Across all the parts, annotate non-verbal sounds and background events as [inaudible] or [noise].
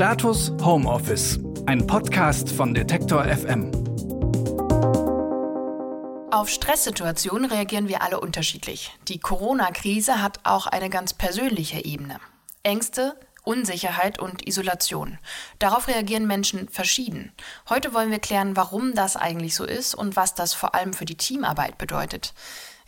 Status Homeoffice, ein Podcast von Detektor FM. Auf Stresssituationen reagieren wir alle unterschiedlich. Die Corona-Krise hat auch eine ganz persönliche Ebene. Ängste, Unsicherheit und Isolation. Darauf reagieren Menschen verschieden. Heute wollen wir klären, warum das eigentlich so ist und was das vor allem für die Teamarbeit bedeutet.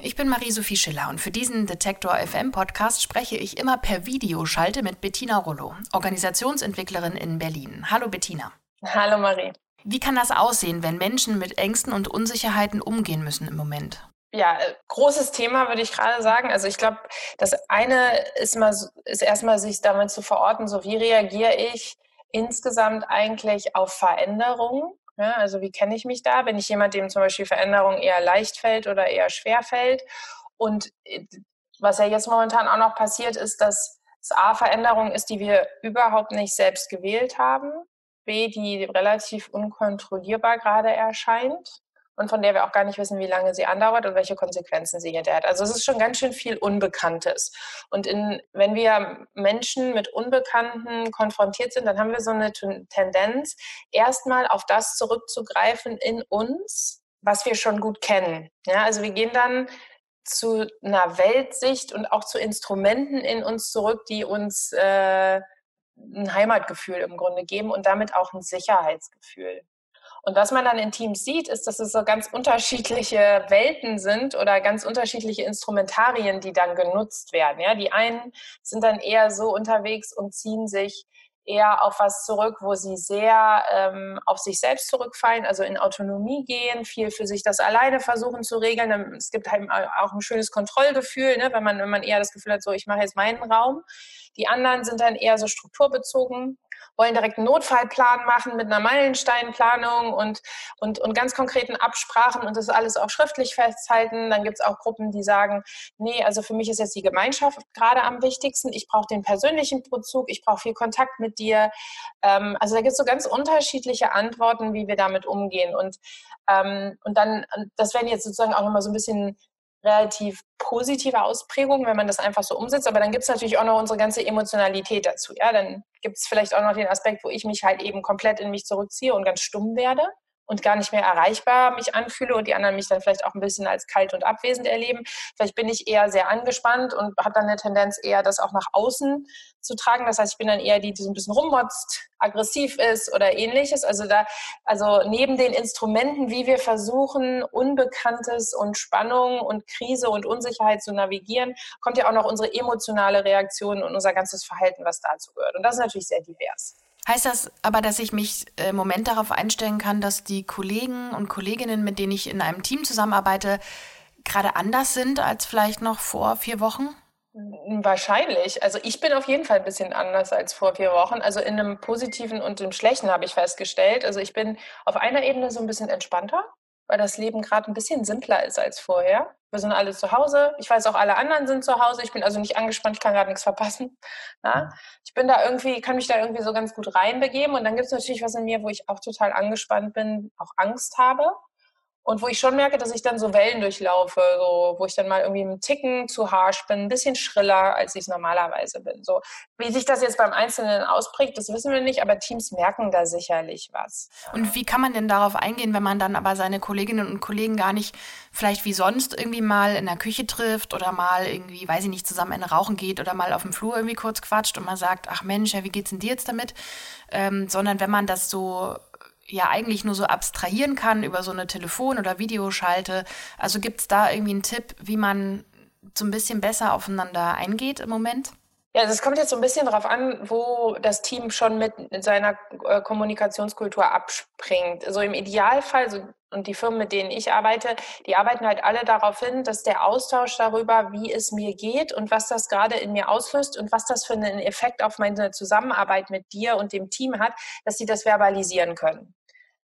Ich bin Marie-Sophie Schiller und für diesen Detektor FM Podcast spreche ich immer per Videoschalte mit Bettina Rollo, Organisationsentwicklerin in Berlin. Hallo Bettina. Hallo Marie. Wie kann das aussehen, wenn Menschen mit Ängsten und Unsicherheiten umgehen müssen im Moment? Ja, äh, großes Thema würde ich gerade sagen. Also ich glaube, das eine ist mal ist erstmal sich damit zu verorten, so wie reagiere ich insgesamt eigentlich auf Veränderungen ja, also wie kenne ich mich da? Bin ich jemand, dem zum Beispiel Veränderung eher leicht fällt oder eher schwer fällt? Und äh, was ja jetzt momentan auch noch passiert, ist, dass es A, Veränderung ist, die wir überhaupt nicht selbst gewählt haben, B, die relativ unkontrollierbar gerade erscheint und von der wir auch gar nicht wissen, wie lange sie andauert und welche Konsequenzen sie hinterher hat. Also es ist schon ganz schön viel Unbekanntes. Und in, wenn wir Menschen mit Unbekannten konfrontiert sind, dann haben wir so eine Tendenz, erstmal auf das zurückzugreifen in uns, was wir schon gut kennen. Ja, also wir gehen dann zu einer Weltsicht und auch zu Instrumenten in uns zurück, die uns äh, ein Heimatgefühl im Grunde geben und damit auch ein Sicherheitsgefühl. Und was man dann in Teams sieht, ist, dass es so ganz unterschiedliche Welten sind oder ganz unterschiedliche Instrumentarien, die dann genutzt werden. Ja, die einen sind dann eher so unterwegs und ziehen sich eher auf was zurück, wo sie sehr ähm, auf sich selbst zurückfallen, also in Autonomie gehen, viel für sich das alleine versuchen zu regeln. Es gibt halt auch ein schönes Kontrollgefühl, ne, wenn man wenn man eher das Gefühl hat, so ich mache jetzt meinen Raum. Die anderen sind dann eher so strukturbezogen wollen direkt einen Notfallplan machen mit einer Meilensteinplanung und, und, und ganz konkreten Absprachen und das alles auch schriftlich festhalten. Dann gibt es auch Gruppen, die sagen, nee, also für mich ist jetzt die Gemeinschaft gerade am wichtigsten. Ich brauche den persönlichen Bezug, ich brauche viel Kontakt mit dir. Ähm, also da gibt es so ganz unterschiedliche Antworten, wie wir damit umgehen. Und, ähm, und dann, das werden jetzt sozusagen auch nochmal so ein bisschen relativ positive Ausprägung, wenn man das einfach so umsetzt. Aber dann gibt es natürlich auch noch unsere ganze Emotionalität dazu. Ja, dann gibt es vielleicht auch noch den Aspekt, wo ich mich halt eben komplett in mich zurückziehe und ganz stumm werde und gar nicht mehr erreichbar mich anfühle und die anderen mich dann vielleicht auch ein bisschen als kalt und abwesend erleben. Vielleicht bin ich eher sehr angespannt und habe dann eine Tendenz eher, das auch nach außen zu tragen. Das heißt, ich bin dann eher die, die so ein bisschen rummotzt, aggressiv ist oder ähnliches. Also da, also neben den Instrumenten, wie wir versuchen, Unbekanntes und Spannung und Krise und Unsicherheit zu navigieren, kommt ja auch noch unsere emotionale Reaktion und unser ganzes Verhalten, was dazu gehört. Und das ist natürlich sehr divers. Heißt das aber, dass ich mich äh, im Moment darauf einstellen kann, dass die Kollegen und Kolleginnen, mit denen ich in einem Team zusammenarbeite, gerade anders sind als vielleicht noch vor vier Wochen? Wahrscheinlich. Also ich bin auf jeden Fall ein bisschen anders als vor vier Wochen. Also in einem positiven und im schlechten habe ich festgestellt. Also ich bin auf einer Ebene so ein bisschen entspannter weil das Leben gerade ein bisschen simpler ist als vorher. Wir sind alle zu Hause. Ich weiß auch, alle anderen sind zu Hause. Ich bin also nicht angespannt, ich kann gerade nichts verpassen. Ja? [laughs] Ich bin da irgendwie, kann mich da irgendwie so ganz gut reinbegeben. Und dann gibt es natürlich was in mir, wo ich auch total angespannt bin, auch Angst habe. Und wo ich schon merke, dass ich dann so Wellen durchlaufe, so, wo ich dann mal irgendwie einen Ticken zu harsh bin, ein bisschen schriller, als ich es normalerweise bin. So, wie sich das jetzt beim Einzelnen ausprägt, das wissen wir nicht, aber Teams merken da sicherlich was. Und wie kann man denn darauf eingehen, wenn man dann aber seine Kolleginnen und Kollegen gar nicht vielleicht wie sonst irgendwie mal in der Küche trifft oder mal irgendwie, weiß ich nicht, zusammen eine rauchen geht oder mal auf dem Flur irgendwie kurz quatscht und man sagt, ach Mensch, ja, wie geht's denn dir jetzt damit? Ähm, sondern wenn man das so ja eigentlich nur so abstrahieren kann über so eine Telefon- oder Videoschalte. Also gibt es da irgendwie einen Tipp, wie man so ein bisschen besser aufeinander eingeht im Moment? Ja, also es kommt jetzt so ein bisschen darauf an, wo das Team schon mit seiner äh, Kommunikationskultur abspringt. Also im Idealfall, so, und die Firmen, mit denen ich arbeite, die arbeiten halt alle darauf hin, dass der Austausch darüber, wie es mir geht und was das gerade in mir auslöst und was das für einen Effekt auf meine Zusammenarbeit mit dir und dem Team hat, dass sie das verbalisieren können.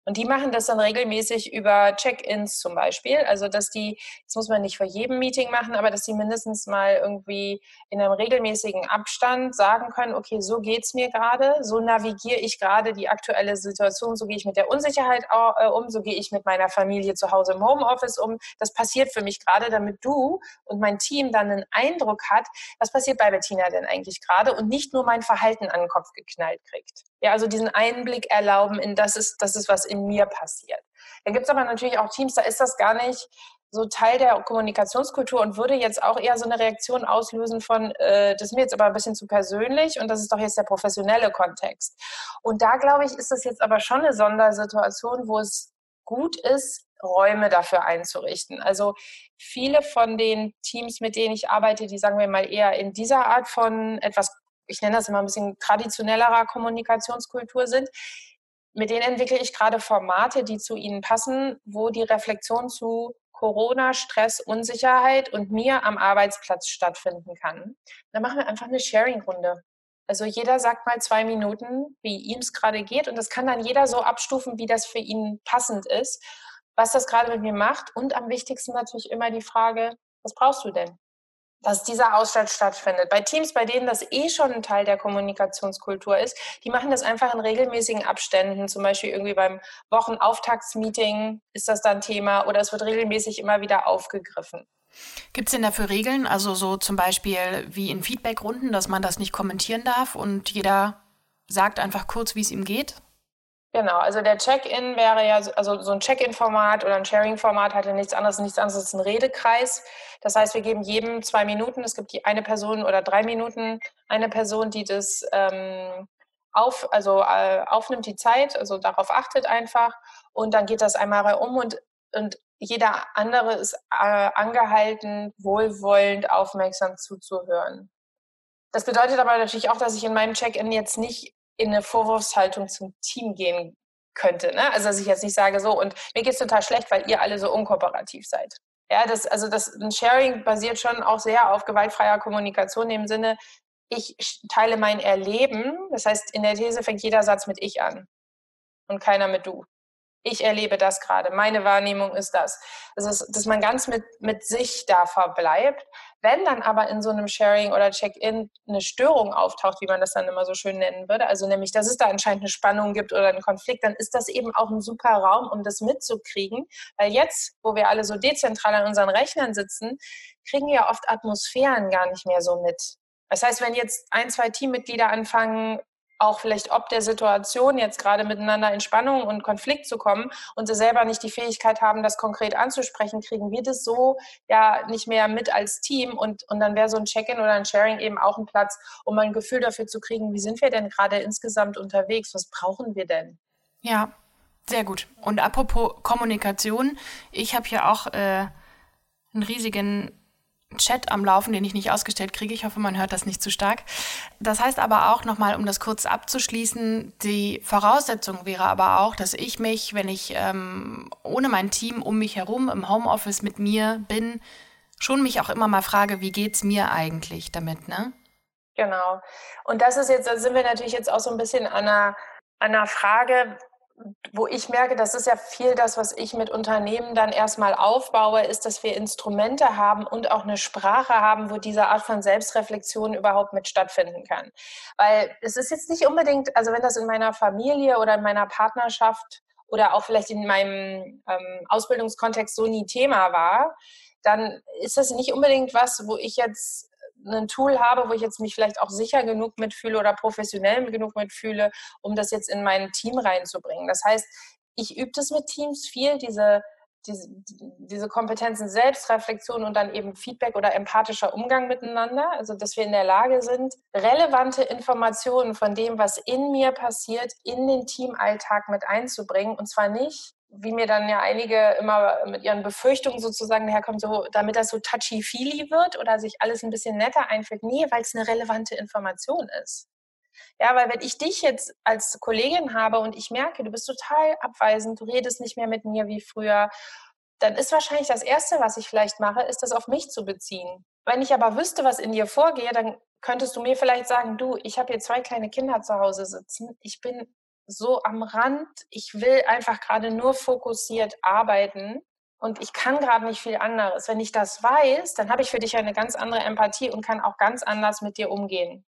Und die machen das dann regelmäßig über Check-ins zum Beispiel. Also, dass die, das muss man nicht vor jedem Meeting machen, aber dass die mindestens mal irgendwie in einem regelmäßigen Abstand sagen können, okay, so geht's mir gerade, so navigiere ich gerade die aktuelle Situation, so gehe ich mit der Unsicherheit äh, um, so gehe ich mit meiner Familie zu Hause im Homeoffice um. Das passiert für mich gerade, damit du und mein Team dann einen Eindruck hat, was passiert bei Bettina denn eigentlich gerade und nicht nur mein Verhalten an den Kopf geknallt kriegt. Ja, also diesen Einblick erlauben in das ist, das ist, was in mir passiert. Dann gibt es aber natürlich auch Teams, da ist das gar nicht so Teil der Kommunikationskultur und würde jetzt auch eher so eine Reaktion auslösen von, äh, das ist mir jetzt aber ein bisschen zu persönlich und das ist doch jetzt der professionelle Kontext. Und da glaube ich, ist das jetzt aber schon eine Sondersituation, wo es gut ist, Räume dafür einzurichten. Also viele von den Teams, mit denen ich arbeite, die sagen wir mal eher in dieser Art von etwas, ich nenne das immer ein bisschen traditionellerer Kommunikationskultur sind, mit denen entwickle ich gerade Formate, die zu ihnen passen, wo die Reflexion zu Corona, Stress, Unsicherheit und mir am Arbeitsplatz stattfinden kann. Dann machen wir einfach eine Sharing-Runde. Also jeder sagt mal zwei Minuten, wie ihm es gerade geht und das kann dann jeder so abstufen, wie das für ihn passend ist, was das gerade mit mir macht und am wichtigsten natürlich immer die Frage, was brauchst du denn? Dass dieser Austausch stattfindet. Bei Teams, bei denen das eh schon ein Teil der Kommunikationskultur ist, die machen das einfach in regelmäßigen Abständen. Zum Beispiel irgendwie beim Wochenauftaktsmeeting ist das dann Thema oder es wird regelmäßig immer wieder aufgegriffen. Gibt es denn dafür Regeln? Also so zum Beispiel wie in Feedbackrunden, dass man das nicht kommentieren darf und jeder sagt einfach kurz, wie es ihm geht? Genau, also der Check-in wäre ja, also so ein Check-in-Format oder ein Sharing-Format hat ja nichts anderes, nichts anderes als ein Redekreis. Das heißt, wir geben jedem zwei Minuten, es gibt die eine Person oder drei Minuten, eine Person, die das ähm, auf, also äh, aufnimmt die Zeit, also darauf achtet einfach und dann geht das einmal um und, und jeder andere ist äh, angehalten, wohlwollend, aufmerksam zuzuhören. Das bedeutet aber natürlich auch, dass ich in meinem Check-in jetzt nicht in eine Vorwurfshaltung zum Team gehen könnte. Ne? Also dass ich jetzt nicht sage, so und mir geht es total schlecht, weil ihr alle so unkooperativ seid. Ja, das, also das ein Sharing basiert schon auch sehr auf gewaltfreier Kommunikation im Sinne, ich teile mein Erleben. Das heißt, in der These fängt jeder Satz mit ich an und keiner mit du ich erlebe das gerade, meine Wahrnehmung ist das. Also, dass man ganz mit, mit sich da verbleibt. Wenn dann aber in so einem Sharing oder Check-in eine Störung auftaucht, wie man das dann immer so schön nennen würde, also nämlich, dass es da anscheinend eine Spannung gibt oder einen Konflikt, dann ist das eben auch ein super Raum, um das mitzukriegen. Weil jetzt, wo wir alle so dezentral an unseren Rechnern sitzen, kriegen wir oft Atmosphären gar nicht mehr so mit. Das heißt, wenn jetzt ein, zwei Teammitglieder anfangen, auch vielleicht ob der Situation jetzt gerade miteinander in Spannung und Konflikt zu kommen und sie selber nicht die Fähigkeit haben, das konkret anzusprechen, kriegen wir das so ja nicht mehr mit als Team und, und dann wäre so ein Check-in oder ein Sharing eben auch ein Platz, um ein Gefühl dafür zu kriegen, wie sind wir denn gerade insgesamt unterwegs, was brauchen wir denn? Ja, sehr gut. Und apropos Kommunikation, ich habe hier auch äh, einen riesigen Chat am Laufen, den ich nicht ausgestellt kriege. Ich hoffe, man hört das nicht zu stark. Das heißt aber auch nochmal, um das kurz abzuschließen, die Voraussetzung wäre aber auch, dass ich mich, wenn ich ähm, ohne mein Team um mich herum im Homeoffice mit mir bin, schon mich auch immer mal frage, wie geht's mir eigentlich damit, ne? Genau. Und das ist jetzt, da sind wir natürlich jetzt auch so ein bisschen an einer, an einer Frage, wo ich merke, das ist ja viel das, was ich mit Unternehmen dann erstmal aufbaue, ist, dass wir Instrumente haben und auch eine Sprache haben, wo diese Art von Selbstreflexion überhaupt mit stattfinden kann. Weil es ist jetzt nicht unbedingt, also wenn das in meiner Familie oder in meiner Partnerschaft oder auch vielleicht in meinem ähm, Ausbildungskontext so nie Thema war, dann ist das nicht unbedingt was, wo ich jetzt ein Tool habe, wo ich jetzt mich vielleicht auch sicher genug mitfühle oder professionell genug mitfühle, um das jetzt in mein Team reinzubringen. Das heißt, ich übe das mit Teams viel, diese, diese, diese Kompetenzen Selbstreflexion und dann eben Feedback oder empathischer Umgang miteinander. Also, dass wir in der Lage sind, relevante Informationen von dem, was in mir passiert, in den Teamalltag mit einzubringen. Und zwar nicht wie mir dann ja einige immer mit ihren Befürchtungen sozusagen daherkommen, so, damit das so touchy-feely wird oder sich alles ein bisschen netter einfühlt. Nee, weil es eine relevante Information ist. Ja, weil wenn ich dich jetzt als Kollegin habe und ich merke, du bist total abweisend, du redest nicht mehr mit mir wie früher, dann ist wahrscheinlich das Erste, was ich vielleicht mache, ist das auf mich zu beziehen. Wenn ich aber wüsste, was in dir vorgeht, dann könntest du mir vielleicht sagen, du, ich habe hier zwei kleine Kinder zu Hause sitzen, ich bin so am Rand. Ich will einfach gerade nur fokussiert arbeiten und ich kann gerade nicht viel anderes. Wenn ich das weiß, dann habe ich für dich eine ganz andere Empathie und kann auch ganz anders mit dir umgehen.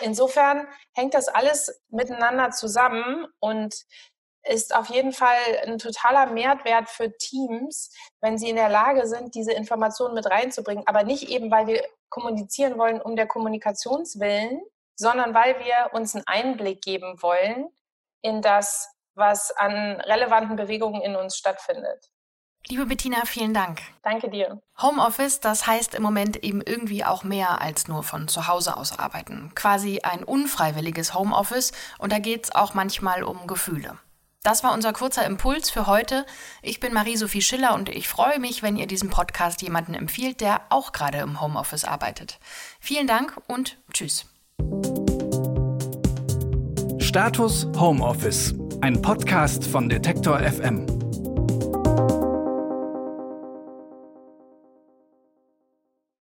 Insofern hängt das alles miteinander zusammen und ist auf jeden Fall ein totaler Mehrwert für Teams, wenn sie in der Lage sind, diese Informationen mit reinzubringen, aber nicht eben, weil wir kommunizieren wollen um der Kommunikationswillen, sondern weil wir uns einen Einblick geben wollen in das, was an relevanten Bewegungen in uns stattfindet. Liebe Bettina, vielen Dank. Danke dir. Homeoffice, das heißt im Moment eben irgendwie auch mehr als nur von zu Hause aus arbeiten. Quasi ein unfreiwilliges Homeoffice und da geht es auch manchmal um Gefühle. Das war unser kurzer Impuls für heute. Ich bin Marie-Sophie Schiller und ich freue mich, wenn ihr diesen Podcast jemanden empfiehlt, der auch gerade im Homeoffice arbeitet. Vielen Dank und tschüss. Status Homeoffice, ein Podcast von Detektor FM.